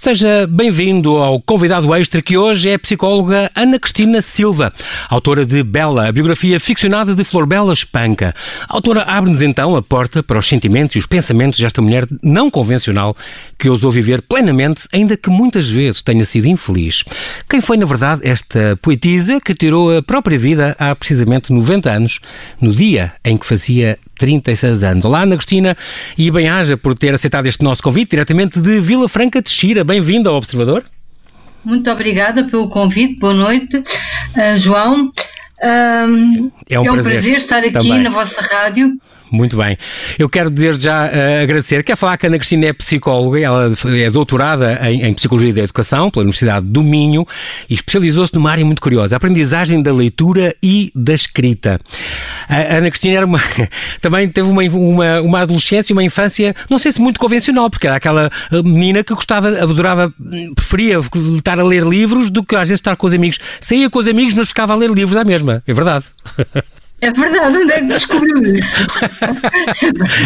Seja bem-vindo ao convidado extra que hoje é a psicóloga Ana Cristina Silva, autora de Bela, a biografia ficcionada de Flor Bela Espanca. A autora abre-nos então a porta para os sentimentos e os pensamentos desta mulher não convencional que ousou viver plenamente, ainda que muitas vezes tenha sido infeliz. Quem foi, na verdade, esta poetisa que tirou a própria vida há precisamente 90 anos, no dia em que fazia 36 anos. Olá, Ana Cristina, e bem-aja por ter aceitado este nosso convite diretamente de Vila Franca de Xira. Bem-vindo ao Observador. Muito obrigada pelo convite. Boa noite, uh, João. É um, é um prazer. prazer. estar aqui Também. na vossa rádio muito bem. Eu quero desde já uh, agradecer. Quer falar que a Ana Cristina é psicóloga, ela é doutorada em, em Psicologia da Educação pela Universidade do Minho e especializou-se numa área muito curiosa, a aprendizagem da leitura e da escrita. A Ana Cristina era uma, também teve uma, uma, uma adolescência, uma infância, não sei se muito convencional, porque era aquela eh, menina que gostava, adorava, preferia estar a ler livros do que às vezes estar com os amigos. Saía com os amigos, mas ficava a ler livros à mesma. É verdade. É verdade, onde é que descobriu isso?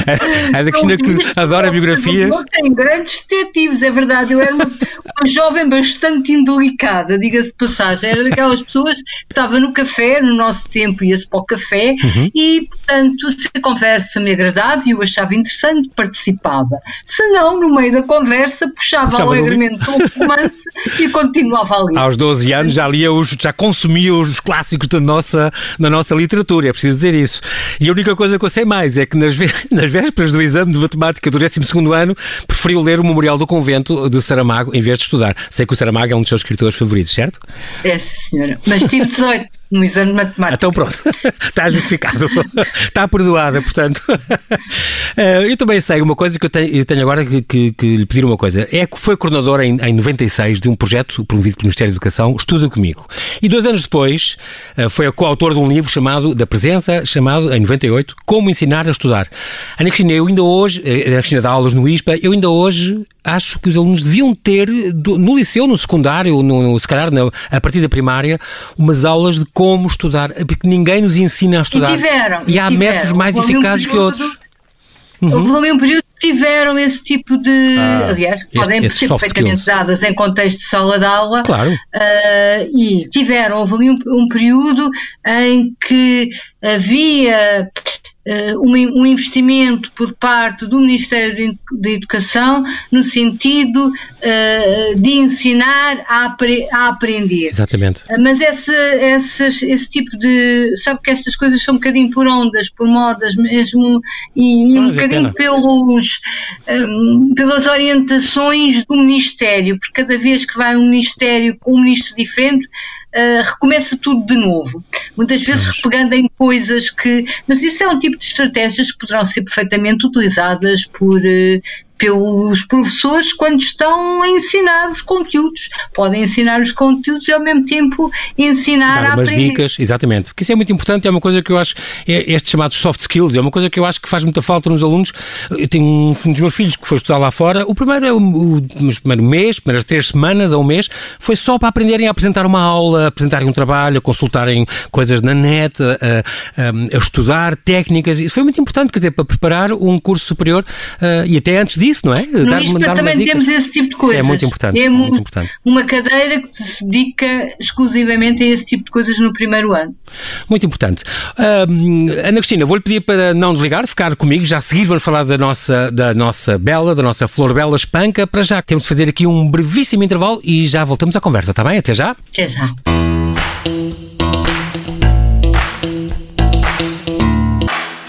é da Cristina que adora biografias. Tem grandes detetives, é verdade. Eu era uma, uma jovem bastante indelicada, diga-se de passagem. Era daquelas pessoas que estava no café, no nosso tempo ia-se para o café, uhum. e, portanto, se a conversa me agradava e eu achava interessante, participava. Se não, no meio da conversa, puxava, puxava alegremente um romance e continuava a ler. Aos 12 anos já lia os, já consumia os clássicos da nossa, da nossa literatura é preciso dizer isso. E a única coisa que eu sei mais é que nas, nas vésperas do exame de matemática do 12 ano, preferiu ler o Memorial do Convento do Saramago em vez de estudar. Sei que o Saramago é um dos seus escritores favoritos, certo? É, senhora. Mas tive 18 no exame de matemática. Então pronto, está justificado. está perdoada, portanto. Eh, eu também sei uma coisa que eu tenho, eu tenho agora que, que, que, lhe pedir uma coisa. É que foi coordenadora em, em 96 de um projeto promovido pelo Ministério da Educação, Estuda Comigo. E dois anos depois eh, foi a coautora de um livro chamado Da Presença, chamado, em 98, Como Ensinar a Estudar. Ana Cristina, eu ainda hoje, eh, a Ana Cristina dá aulas no ISPA, eu ainda hoje acho que os alunos deviam ter, no liceu, no secundário, no, no se calhar na, a partir da primária, umas aulas de como estudar, porque ninguém nos ensina a estudar. E tiveram. E, e há tiveram. métodos mais Houve eficazes um que outros. Uhum. Houve um período que tiveram esse tipo de. Ah, aliás, que podem ser perfeitamente skills. dadas em contexto de sala de aula. Claro. Uh, e tiveram, houve ali um, um período em que havia um, investimento por parte do Ministério da Educação no sentido uh, de ensinar a, apre a, aprender. Exatamente. Uh, mas esse, essas, esse tipo de. Sabe que estas coisas são um bocadinho por ondas, por modas mesmo, e, um bocadinho pelos, pelas orientações do Ministério, porque cada vez que vai um Ministério com um ministro diferente, uh, recomeça tudo de novo. Muitas vezes repegando em coisas que. Mas isso é um tipo de estratégias que poderão ser perfeitamente utilizadas por uh, pelos professores quando estão a ensinar os conteúdos. Podem ensinar os conteúdos e ao mesmo tempo ensinar Dar a aprender. dicas, exatamente. Porque isso é muito importante, é uma coisa que eu acho, é, estes chamados soft skills, é uma coisa que eu acho que faz muita falta nos alunos. Eu tenho um, um dos meus filhos que foi estudar lá fora, o primeiro, o, o, o primeiro mês, primeiras três semanas a um mês, foi só para aprenderem a apresentar uma aula, a apresentarem um trabalho, a consultarem coisas na net, a, a, a estudar técnicas. Isso foi muito importante, quer dizer, para preparar um curso superior uh, e até antes disso, não é? No dar também temos esse tipo de coisas. É muito importante. É muito importante. uma cadeira que se dedica exclusivamente a esse tipo de coisas no primeiro ano. Muito importante. Uh, Ana Cristina, vou-lhe pedir para não desligar, ficar comigo. Já a seguir vamos falar da nossa, da nossa Bela, da nossa Flor Bela Espanca. Para já temos de fazer aqui um brevíssimo intervalo e já voltamos à conversa, está bem? Até já? Até já.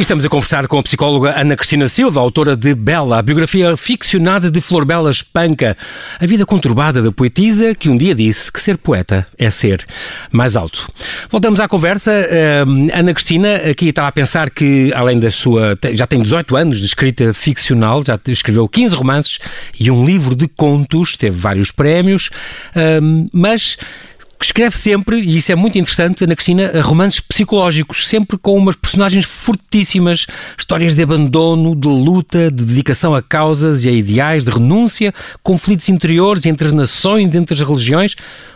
Estamos a conversar com a psicóloga Ana Cristina Silva, autora de Bela, a biografia ficcionada de Flor Bela Espanca, a vida conturbada da poetisa que um dia disse que ser poeta é ser mais alto. Voltamos à conversa. Ana Cristina aqui estava a pensar que, além da sua. já tem 18 anos de escrita ficcional, já escreveu 15 romances e um livro de contos, teve vários prémios, mas que escreve sempre, e isso é muito interessante, Ana Cristina, romances psicológicos, sempre com umas personagens fortíssimas, histórias de abandono, de luta, de dedicação a causas e a ideais, de renúncia, conflitos interiores entre as nações, entre as religiões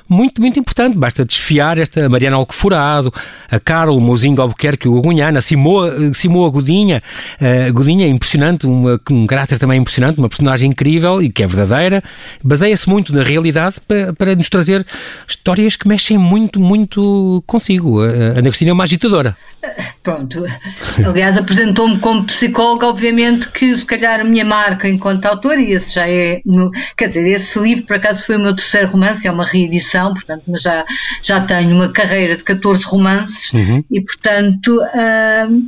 muito, muito importante. Basta desfiar esta Mariana Alcoforado, a Carol, Mozinho Albuquerque, o Agunhana, a Simoa, Simoa Godinha. A Godinha é impressionante, uma, um caráter também impressionante, uma personagem incrível e que é verdadeira. Baseia-se muito na realidade para, para nos trazer histórias que mexem muito, muito consigo. A Ana Cristina é uma agitadora. Pronto. Aliás, apresentou-me como psicóloga, obviamente que se calhar a minha marca enquanto autor, e esse já é. Quer dizer, esse livro por acaso foi o meu terceiro romance, é uma reedição portanto, mas já, já tenho uma carreira de 14 romances uhum. e, portanto, uh,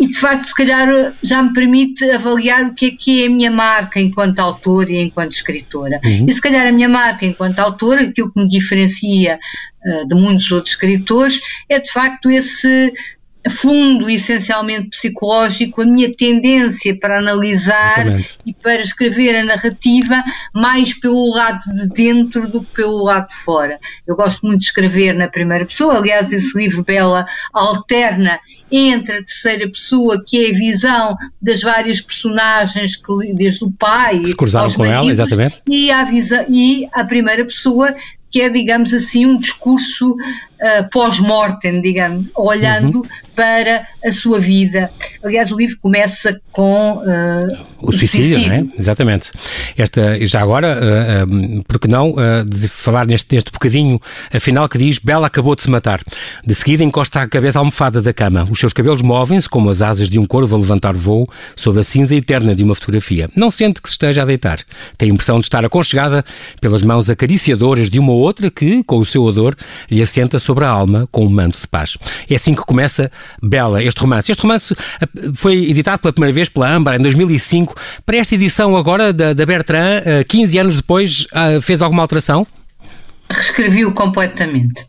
e de facto, se calhar já me permite avaliar o que é que é a minha marca enquanto autora e enquanto escritora. Uhum. E se calhar a minha marca enquanto autora, aquilo que me diferencia uh, de muitos outros escritores, é de facto esse fundo essencialmente psicológico, a minha tendência para analisar Exatamente. e para escrever a narrativa mais pelo lado de dentro do que pelo lado de fora. Eu gosto muito de escrever na primeira pessoa, aliás, esse livro Bela alterna entre a terceira pessoa, que é a visão das várias personagens, que, desde o pai que se cruzaram com maridos, ela, exatamente. E a, visão, e a primeira pessoa, que é, digamos assim, um discurso uh, pós-mortem, digamos, olhando uhum. para a sua vida. Aliás, o livro começa com uh, o suicídio, suicídio. Não é? Exatamente. Esta, já agora, uh, um, por que não falar neste, neste bocadinho afinal que diz Bela acabou de se matar. De seguida encosta a cabeça à almofada da cama. Os seus cabelos movem-se como as asas de um corvo a levantar voo sobre a cinza eterna de uma fotografia. Não sente que se esteja a deitar. Tem a impressão de estar aconchegada pelas mãos acariciadoras de uma outra que, com o seu odor, lhe assenta sobre a alma com um manto de paz. É assim que começa Bela, este romance. Este romance eh, foi editado pela primeira vez pela Âmbar em 2005. Para esta edição agora da, da Bertrand, 15 eh, anos depois, eh, fez alguma alteração? Reescrevi-o completamente.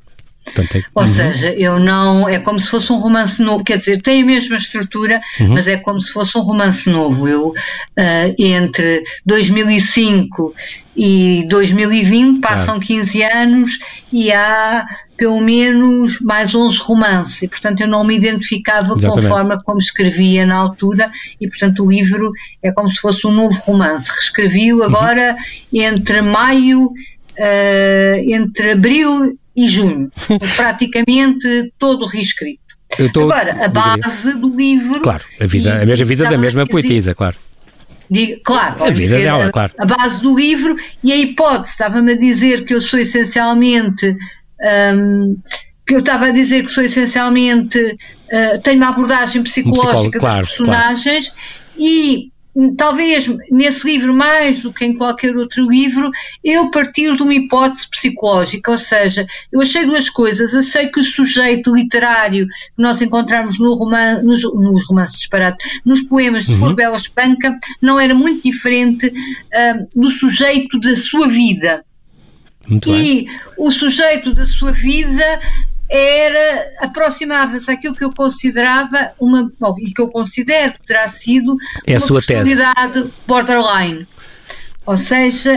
É... Ou uhum. seja, eu não. É como se fosse um romance novo, quer dizer, tem a mesma estrutura, uhum. mas é como se fosse um romance novo. Eu, uh, entre 2005 e 2020, passam ah. 15 anos e há pelo menos mais 11 romances, e portanto eu não me identificava Exatamente. com a forma como escrevia na altura, e portanto o livro é como se fosse um novo romance. Reescrevi-o uhum. agora uhum. entre maio, uh, entre abril e junho. praticamente todo reescrito. Tô, Agora, a base do livro. Claro, a, vida, a mesma vida da mesma poetisa, claro. Digo, claro, a vida dela, a, claro. A base do livro e a hipótese, estava-me a dizer que eu sou essencialmente. Um, que eu estava a dizer que sou essencialmente. Uh, tenho uma abordagem psicológica claro, das personagens claro. e talvez nesse livro mais do que em qualquer outro livro, eu partir de uma hipótese psicológica, ou seja, eu achei duas coisas, eu sei que o sujeito literário que nós encontramos no roman, nos, nos romances disparados, nos poemas de uhum. Forbela Espanca, não era muito diferente uh, do sujeito da sua vida. Muito e bem. o sujeito da sua vida era aproximava-se àquilo que eu considerava uma bom, e que eu considero que terá sido é uma personalidade borderline. Ou seja,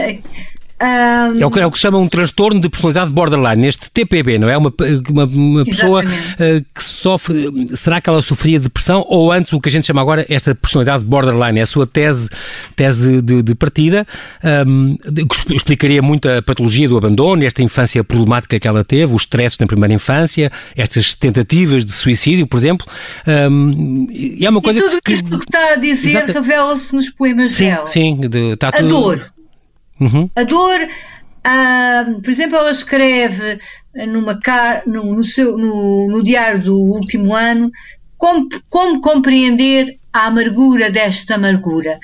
um... É, o que, é o que se chama um transtorno de personalidade borderline, este TPB, não é? Uma, uma, uma pessoa uh, que sofre. Será que ela sofria depressão ou antes o que a gente chama agora esta personalidade borderline? É a sua tese, tese de, de partida. Um, explicaria muito a patologia do abandono, esta infância problemática que ela teve, os stresses na primeira infância, estas tentativas de suicídio, por exemplo. Um, e é uma coisa e tudo que. Isto que está a dizer revela-se nos poemas sim, dela. Sim, de, está a tudo... dor Uhum. A dor, por exemplo, ela escreve numa car no, no, seu, no, no diário do último ano como, como compreender a amargura desta amargura.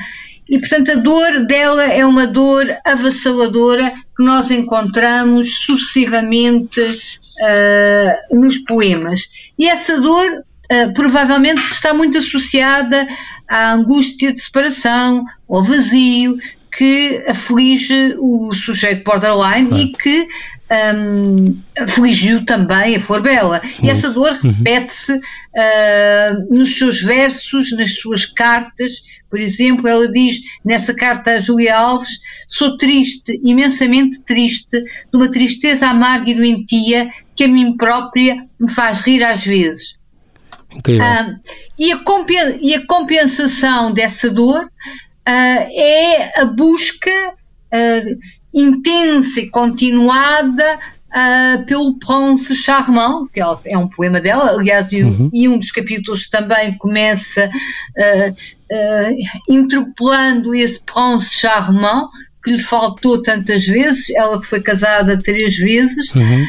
E, portanto, a dor dela é uma dor avassaladora que nós encontramos sucessivamente uh, nos poemas. E essa dor uh, provavelmente está muito associada à angústia de separação, ao vazio, que aflige o sujeito borderline claro. e que um, afligiu também a Flor Bela. E essa dor uhum. repete-se uh, nos seus versos, nas suas cartas. Por exemplo, ela diz nessa carta a Julia Alves: Sou triste, imensamente triste, de uma tristeza amarga e doentia que a mim própria me faz rir às vezes. Uh, e, a e, a compensação dessa dor é a busca uh, intensa e continuada uh, pelo Prince Charmant, que é um poema dela, aliás, uhum. e, um dos capítulos também começa uh, uh, interpelando esse Prince Charmant, que lhe faltou tantas vezes, ela que foi casada três vezes, uhum.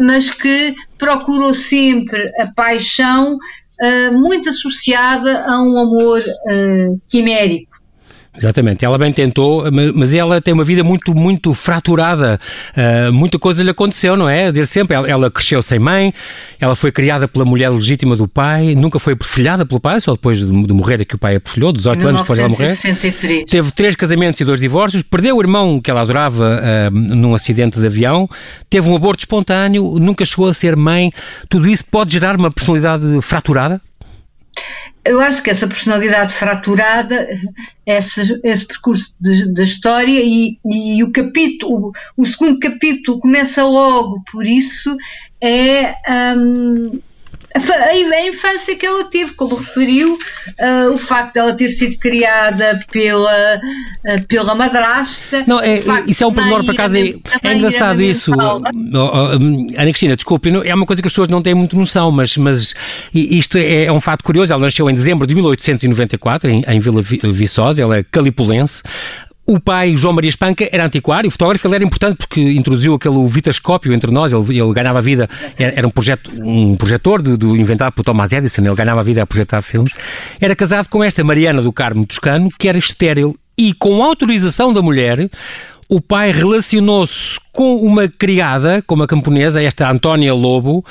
mas que procurou sempre a paixão muito associada a um amor quimérico. Exatamente, ela bem tentou, mas ela tem uma vida muito, muito fraturada. Uh, muita coisa lhe aconteceu, não é? Desde sempre. Ela, ela, cresceu sem mãe, ela foi criada pela mulher legítima do pai, nunca foi perfilhada pelo pai, só depois de, de morrer é que o pai a perfilhou, 18 anos depois de ela morrer. Teve três casamentos e dois divórcios, perdeu o irmão que ela adorava uh, num acidente de avião, teve um aborto espontâneo, nunca chegou a ser mãe. Tudo isso pode gerar uma personalidade fraturada? Eu acho que essa personalidade fraturada, esse, esse percurso da história e, e, o capítulo, o, o, segundo capítulo começa logo por isso, é um, a, infância que ela teve, como referiu, uh, o facto dela ter sido criada pela, uh, pela madrasta. Não, é, isso é um pormenor, por acaso, é, é engraçado isso. Oh, oh, Ana Cristina, desculpe, é uma coisa que as pessoas não têm muito noção, mas, mas isto é, é um fato curioso. Ela nasceu em dezembro de 1894, em, em Vila Viçosa, ela é calipulense. O pai, João Maria Espanca, era antiquário, fotógrafo, ele era importante porque introduziu aquele vitascópio entre nós, ele, ele ganhava vida, era, era, um, projeto, um projetor de, de, inventado por Thomas Edison, ele ganhava vida a projetar filmes. Era casado com esta Mariana do Carmo Toscano, que era estéril, e com autorização da mulher, o pai relacionou-se com uma criada, com uma camponesa, esta Antónia Lobo,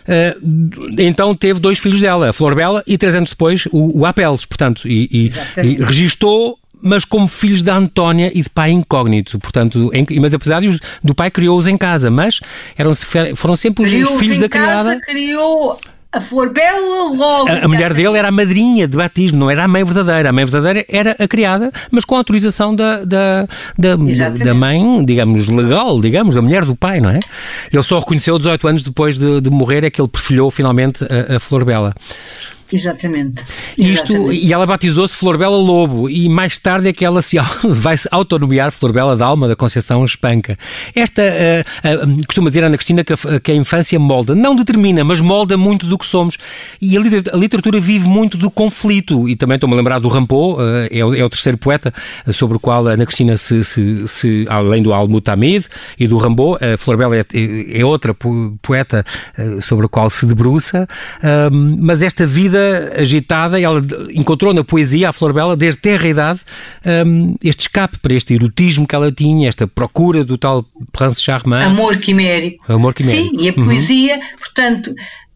Uh, então teve dois filhos dela, a Flor Bela e três anos depois o, o Apeles, portanto, e, e, e registou mas como filhos da Antónia e de pai incógnito, portanto, em, mas apesar de, do pai criou-os em casa, mas eram, foram sempre os, os filhos da criada. Casa, criou a Flor Bela logo. A, a mulher dele era a madrinha de batismo, não era a mãe verdadeira. A mãe verdadeira era a criada, mas com a autorização da, da, da, da, mãe, digamos, legal, digamos, da mulher do pai, não é? Ele só reconheceu 18 anos depois de, de morrer, é que ele perfilhou finalmente a, a Flor Bela. Exatamente. Isto, e ela batizou-se Florbela Lobo e mais tarde é que ela se vai se autonomear Florbela da Alma da Conceição Espanca. Esta, uh, uh, costuma dizer Ana Cristina que a, que a, infância molda, não determina, mas molda muito do que somos. E a, a literatura vive muito do conflito. E também estou-me a lembrar do Rampot, uh, é, o, é, o, terceiro poeta sobre o qual a Ana Cristina se, se, se além do Al-Mutamid e do Rambo, a Florbela é, é, outra poeta sobre a qual se debruça. mas esta vida vida agitada, ela encontrou na poesia, a Flor Bela, desde terra e idade, um, este escape para este erotismo que ela tinha, esta procura do tal Prince Charmant. Amor quimérico. Amor quimérico. Sim, e a uhum. poesia, uhum. portanto,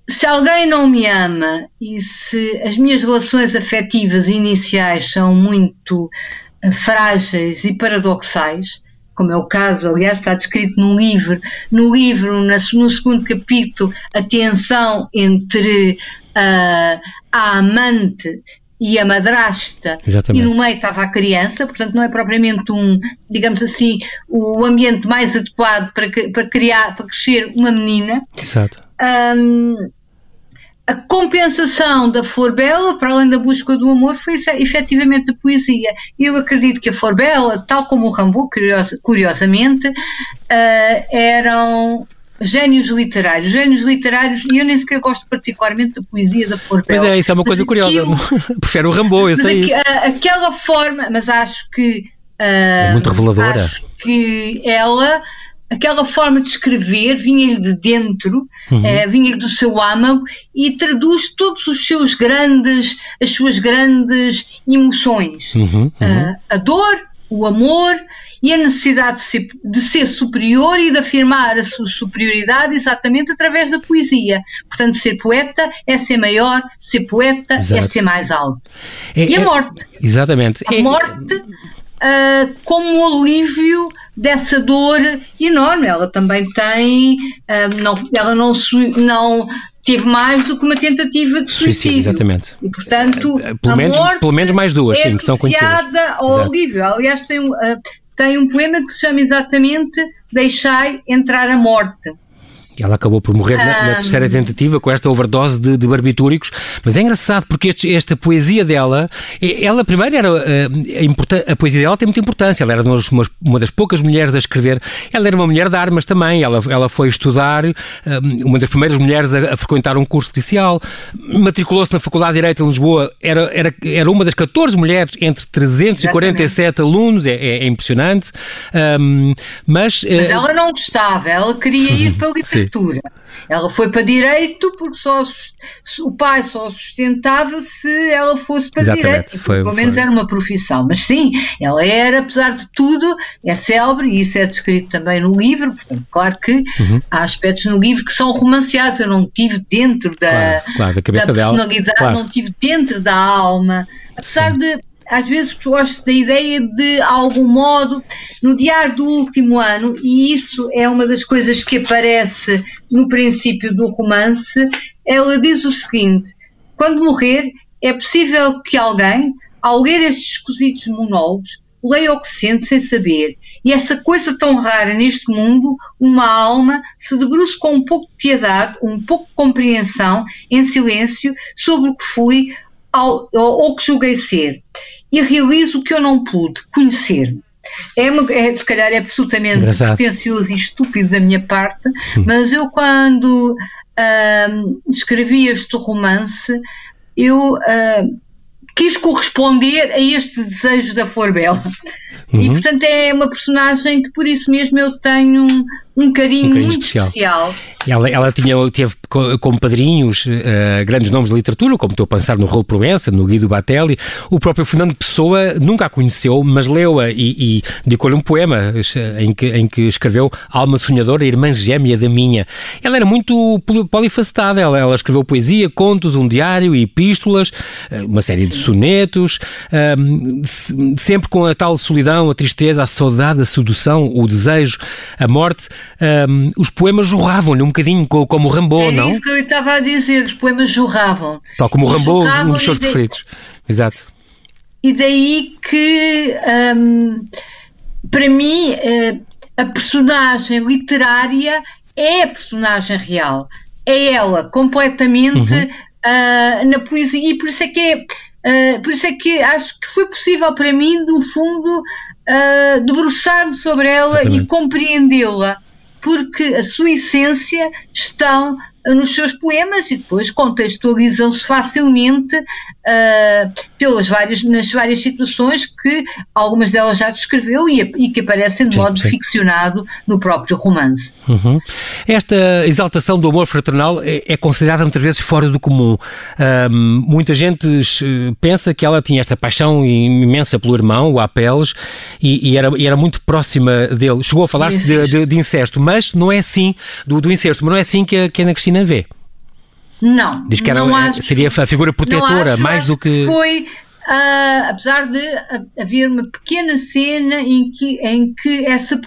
se alguém não me ama e se as minhas relações afetivas iniciais são muito uh, frágeis e paradoxais, como é o caso, aliás, está descrito no livro, no livro, no segundo capítulo, a tensão entre uh, a amante e a madrasta Exatamente. e no meio estava a criança, portanto não é propriamente um, digamos assim, o ambiente mais adequado para, para criar, para crescer uma menina. Exato. Um, a compensação da Flor Bela, para além da busca do amor, foi efetivamente a poesia. Eu acredito que a Flor Bela, tal como o Rambo, curiosamente, uh, eram génios literários, génios literários, e eu nem sequer gosto particularmente da poesia da Flor Bela. Pois é, isso é uma coisa curiosa. Prefiro o Rambo, eu sei isso. Aquela forma, mas acho que. Uh, é muito reveladora. Acho que ela aquela forma de escrever vinha-lhe de dentro, uhum. é, vinha-lhe do seu âmago e traduz todos os seus grandes, as suas grandes emoções. Uhum, uhum. Uh, a dor, o amor e a necessidade de ser, de ser, superior e de afirmar a sua superioridade exatamente através da poesia. Portanto, ser poeta é ser maior, ser poeta é Exato. é ser mais alto. É, e a é, morte. exatamente. A morte uh, como um alívio dessa dor enorme. Ela também tem, uh, não, ela não, não teve mais do que uma tentativa de suicídio. suicídio exatamente. E, portanto, pelo, menos, pelo menos mais duas, é sim, que são conhecidas. ao Exato. alívio. Aliás, tem, uh, tem um poema que se chama exatamente Deixai entrar a morte. Ela acabou por morrer na, na, terceira tentativa com esta overdose de, de barbitúricos. Mas é engraçado porque este, esta poesia dela, ela primeiro era uh, a, a, poesia dela tem muita importância. Ela era uma, uma, das poucas mulheres a escrever. Ela era uma mulher de armas também. Ela, ela foi estudar, uh, uma das primeiras mulheres a, a frequentar um curso judicial. Matriculou-se na Faculdade de Direito em Lisboa. Era, era, era uma das 14 mulheres entre 347 Exatamente. alunos. É, é, é impressionante. Um, mas, mas ela não gostava. Ela queria ir para o Ela foi para direito porque só o pai só sustentava se ela fosse para Exatamente, direito. Foi, pelo menos foi. era uma profissão. Mas sim, ela era, apesar de tudo, é célebre e isso é descrito também no livro. Portanto, claro que uhum. há aspectos no livro que são romanceados. Eu não tive dentro da, claro, claro, da, da personalidade, claro. não tive dentro da alma. Apesar sim. de às vezes gosto da ideia de, algum modo, no diário do último ano, e isso é uma das coisas que aparece no princípio do romance, ela diz o seguinte: quando morrer, é possível que alguém, ao ler estes esquisitos monólogos, leia o que sente sem saber. E essa coisa tão rara neste mundo, uma alma, se debruce com um pouco de piedade, um pouco de compreensão, em silêncio, sobre o que fui, ao, ou que julguei ser, e realizo o que eu não pude, conhecer-me. É, é, se calhar é absolutamente Engraçado. pretencioso e estúpido da minha parte, hum. mas eu quando uh, escrevi este romance, eu uh, quis corresponder a este desejo da Flor Bela. Uhum. E portanto é uma personagem que por isso mesmo eu tenho um, carinho, um carinho muito especial. especial. Ela, ela tinha, teve como padrinhos uh, grandes nomes de literatura, como estou a pensar no Raul Proença, no Guido Batelli. O próprio Fernando Pessoa nunca a conheceu, mas leu-a e, e dedicou-lhe um poema em que, em que escreveu Alma Sonhadora, Irmã Gêmea da Minha. Ela era muito polifacetada, ela, ela escreveu poesia, contos, um diário, epístolas, eh, uma série de sonetos, um, ehm, sempre com a tal solidão, a tristeza, a saudade, a sedução, o desejo, a morte um, os poemas jorravam-lhe um bocadinho, como o Rambo, Era não? isso que eu estava a dizer, os poemas jorravam. Tal como o Rambo, um dos seus preferidos. Exato. E daí que, um, para mim, eh, a personagem literária é a personagem real. É ela, completamente uhum. uh, na poesia. E por isso é que é. Uh, por isso é que acho que foi possível para mim, no fundo, uh, debruçar-me sobre ela Exatamente. e compreendê-la porque a sua essência estão nos seus poemas e depois contextualizam-se facilmente uh, pelas várias, nas várias situações que algumas delas já descreveu e, e que aparecem de sim, modo sim. ficcionado no próprio romance. Uhum. Esta exaltação do amor fraternal é, é considerada muitas vezes fora do comum. Um, muita gente pensa que ela tinha esta paixão imensa pelo irmão, o Apeles, e, e, era, e era muito próxima dele. Chegou a falar-se de, de, de, incesto, mas não é assim, do, do incesto, mas não é assim que a, que a Ana Cristina Cristina vê. Não. Diz que era, acho, seria a figura protetora, acho, mais do que. Foi. Uh, apesar de haver uma pequena cena em que, em que essa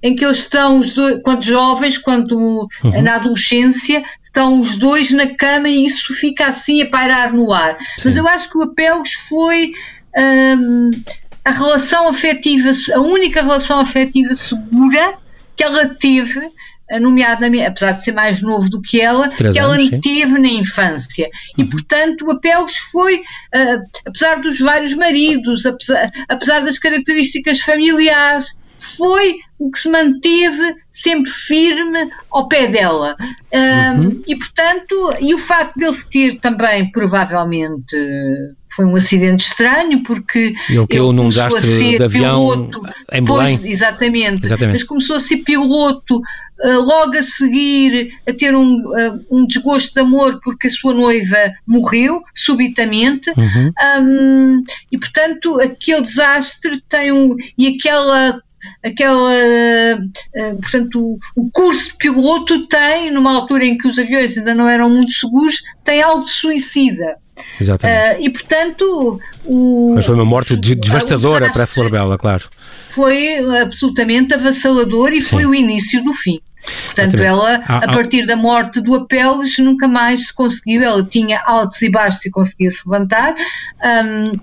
em que eles estão os dois, quando jovens, quando uhum. na adolescência, estão os dois na cama e isso fica assim a pairar no ar. Sim. Mas eu acho que o Apelgos foi um, a relação afetiva, a única relação afetiva segura que ela teve nomeadamente, apesar de ser mais novo do que ela, Três que anos, ela teve na infância. E, uhum. portanto, o Apelgos foi, uh, apesar dos vários maridos, apesar, apesar das características familiares, foi o que se manteve sempre firme ao pé dela. Uhum. e, portanto, e o facto de ele ter também, provavelmente, foi um acidente estranho, porque ele caiu num desastre de avião piloto, em Belém. Pois, exatamente, exatamente, mas começou a ser piloto uh, logo a seguir a ter um, uh, um desgosto de amor porque a sua noiva morreu subitamente uhum. um, e portanto aquele desastre tem um e aquela aquela, uh, portanto, o, curso de piloto tem, numa altura em que os aviões ainda não eram muito seguros, tem algo de suicida. Exatamente. Uh, e, portanto, o. Mas foi uma morte devastadora para a Flor Bela, claro. Foi absolutamente avassalador e Sim. foi o início do fim. Portanto, Exatamente. ela, ah, a partir da morte do Apeles, nunca mais se conseguiu. Ela tinha altos e baixos e conseguia se levantar. Um,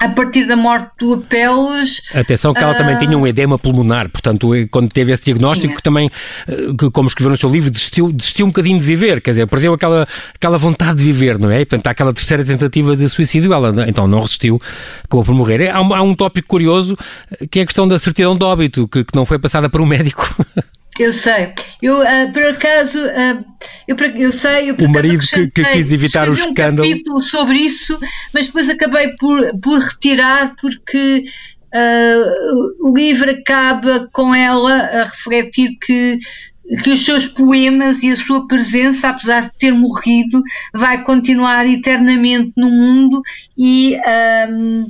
a partir da morte do Apeles. Atenção que ela uh... também tinha um edema pulmonar, portanto, quando teve esse diagnóstico, que também, eh, como escreveu no seu livro, desistiu, desistiu um bocadinho de viver, quer dizer, perdeu aquela, aquela vontade de viver, não é? E, portanto, há aquela terceira tentativa de suicídio, ela então não resistiu, acabou por morrer. Há um, há um tópico curioso que é a questão da certidão de óbito, que, que não foi passada por um médico. Eu sei. Eu, uh, por acaso, uh, eu, eu sei. Eu, o marido que, que, quis evitar o escândalo. um capítulo sobre isso, mas depois acabei por, por retirar porque uh, o livro acaba com ela a refletir que que os seus poemas e a sua presença, apesar de ter morrido, vai continuar eternamente no mundo e um,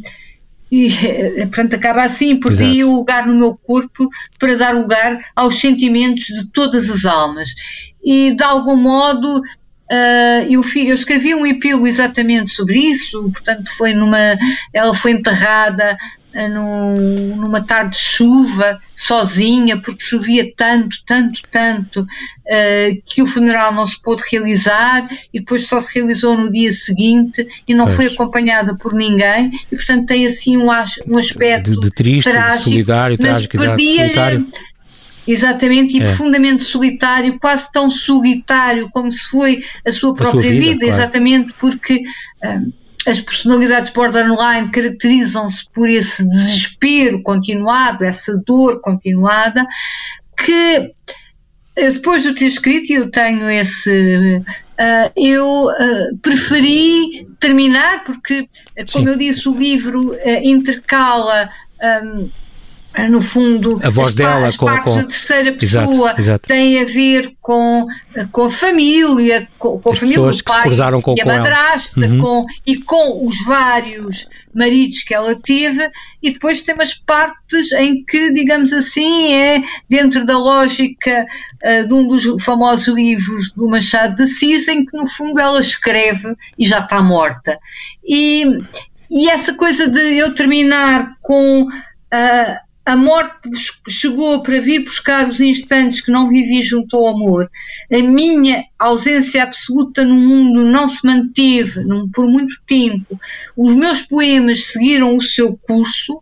e, eh, portanto, acaba assim, por aí o lugar no meu corpo para dar lugar aos sentimentos de todas as almas. E, de algum modo, Uh, eu, eu, escrevi um epílogo exatamente sobre isso, portanto foi numa, ela foi enterrada num, numa tarde de chuva, sozinha, porque chovia tanto, tanto, tanto, uh, que o funeral não se pôde realizar e depois só se realizou no dia seguinte e não pois. foi acompanhada por ninguém e portanto tem assim um, um aspecto de, de triste, trágico, de solidário, trágico, solitário Exatamente, e é. profundamente solitário, quase tão solitário como se foi a sua própria a sua vida, vida claro. exatamente porque um, as personalidades borderline caracterizam-se por esse desespero continuado, essa dor continuada, que eh, depois de ter escrito, eu tenho esse. Uh, eu uh, preferi terminar, porque, como Sim. eu disse, o livro uh, intercala. Um, no fundo, a voz as, dela as com, partes com... da terceira pessoa exato, exato. têm a ver com, com a família, com, com a família do pai com, e a madrasta, uhum. com, e com os vários maridos que ela teve, e depois tem umas partes em que, digamos assim, é dentro da lógica uh, de um dos famosos livros do Machado de Assis, em que no fundo ela escreve e já está morta. E, e essa coisa de eu terminar com. Uh, a morte chegou para vir buscar os instantes que não vivi junto ao amor. A minha ausência absoluta no mundo não se manteve por muito tempo. Os meus poemas seguiram o seu curso.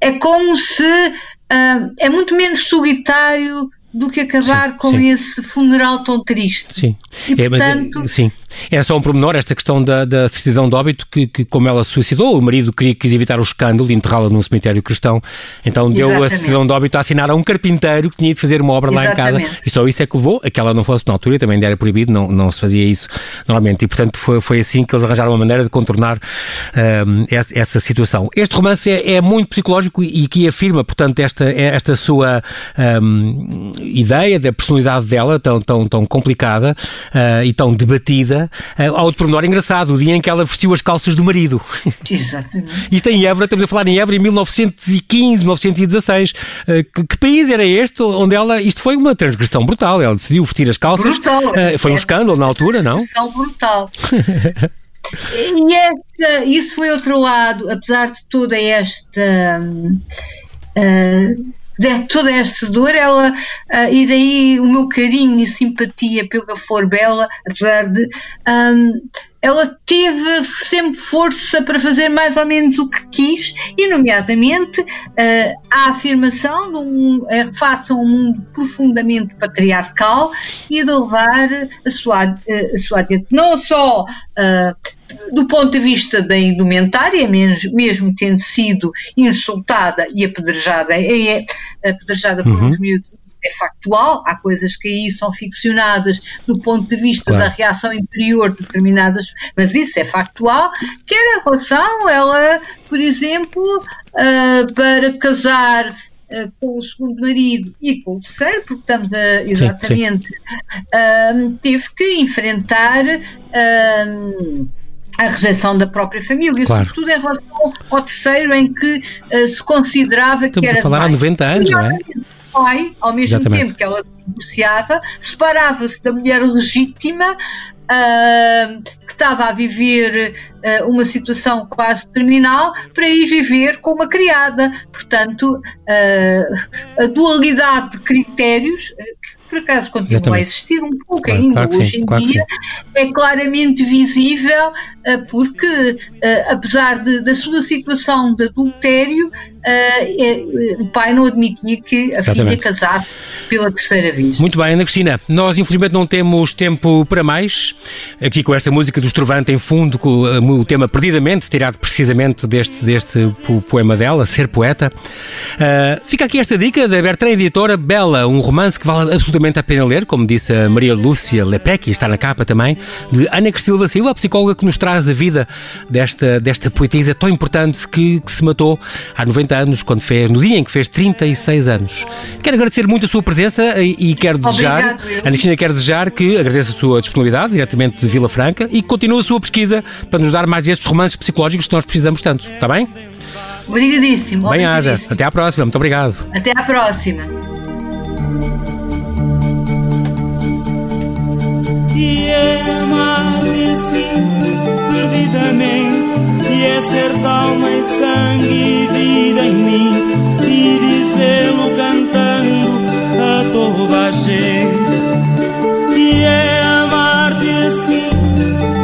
É como se uh, é muito menos solitário do que acabar sim, com sim. esse funeral tão triste. Sim. E, é, portanto... mas, sim. É só um pormenor, esta questão da, da certidão de óbito, que, que, como ela se suicidou, o marido queria, quis evitar o escândalo e enterrá-la num cemitério cristão, então deu Exatamente. a certidão de óbito a assinar a um carpinteiro que tinha de fazer uma obra Exatamente. lá em casa, e só isso é que levou a que ela não fosse na altura, também era proibido, não, não se fazia isso normalmente, e portanto foi, foi assim que eles arranjaram uma maneira de contornar um, essa, essa, situação. Este romance é, é, muito psicológico e que afirma, portanto, esta, esta sua um, ideia da personalidade dela, tão, tão, tão complicada uh, e tão debatida, uh, ao pormenor engraçado, o dia em que ela vestiu as calças do marido. Exatamente. Isto em Évora, estamos a falar em Évora em 1915, 1916. Uh, que, que, país era este onde ela. Isto foi uma transgressão brutal. Ela decidiu vestir as calças. Brutal. Uh, foi um escândalo na altura, não? Transgressão brutal. e esta, isso foi outro lado, apesar de toda esta. Uh, de toda esta dor, ela, uh, e daí o meu carinho e simpatia pela Forbela, apesar de. Um, ela teve sempre força para fazer mais ou menos o que quis, e, nomeadamente, uh, a afirmação de um, uh, face a um mundo profundamente patriarcal e de levar a sua, uh, a sua adiante. Não só do ponto de vista da indumentária, mesmo, tendo sido insultada e apedrejada, é, é apedrejada por uhum. uns miúdos é factual, há coisas que aí são ficcionadas do ponto de vista claro. da reação interior de determinadas, mas isso é factual, quer em relação, ela, por exemplo, uh, para casar uh, com o segundo marido e com o terceiro, porque estamos a, exatamente, sim, sim. Uh, teve que enfrentar a rejeição da própria família, claro. sobretudo em relação ao terceiro, em que uh, se considerava Estamos que era. a falar há 90 anos, não é? Pai, ao mesmo Exatamente. tempo que ela se divorciava, separava-se da mulher legítima uh, que estava a viver uh, uma situação quase terminal para ir viver com uma criada. Portanto, uh, a dualidade de critérios, que por acaso continua Exatamente. a existir um pouco claro, ainda claro hoje sim, em claro dia, é claramente visível porque, apesar de, da sua situação de adultério, é, o pai não admitia que a Exatamente. filha casasse pela terceira vez. Muito bem, Ana Cristina, nós infelizmente não temos tempo para mais. Aqui com esta música do Estrovante em fundo, com o tema Perdidamente, tirado precisamente deste, deste poema dela, Ser Poeta. Uh, fica aqui esta dica da Bertrand Editora, Bela, um romance que vale absolutamente a pena ler, como disse a Maria Lúcia Lepec, está na capa também, de Ana Cristina da Silva, a psicóloga que nos traz a vida desta, desta poetisa tão importante que, que se matou há 90 anos, quando fez, no dia em que fez 36 anos. Quero agradecer muito a sua presença e, e quero desejar, Obrigado, Ana Cristina quer desejar que agradeça a sua disponibilidade, diretamente de Vila Franca, e que continue a sua pesquisa para nos dar mais estes romances psicológicos que nós precisamos tanto. Está bem? Obrigadíssimo. Bem haja. Até à próxima. Muito obrigado. Até à próxima. E é amar-te assim, perdidamente, e é seres alma e sangue gente. E é amar-te assim,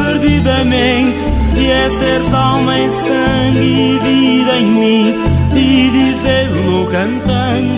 perdidamente, e é seres alma e sangue e vida em mim, e dizê-lo cantando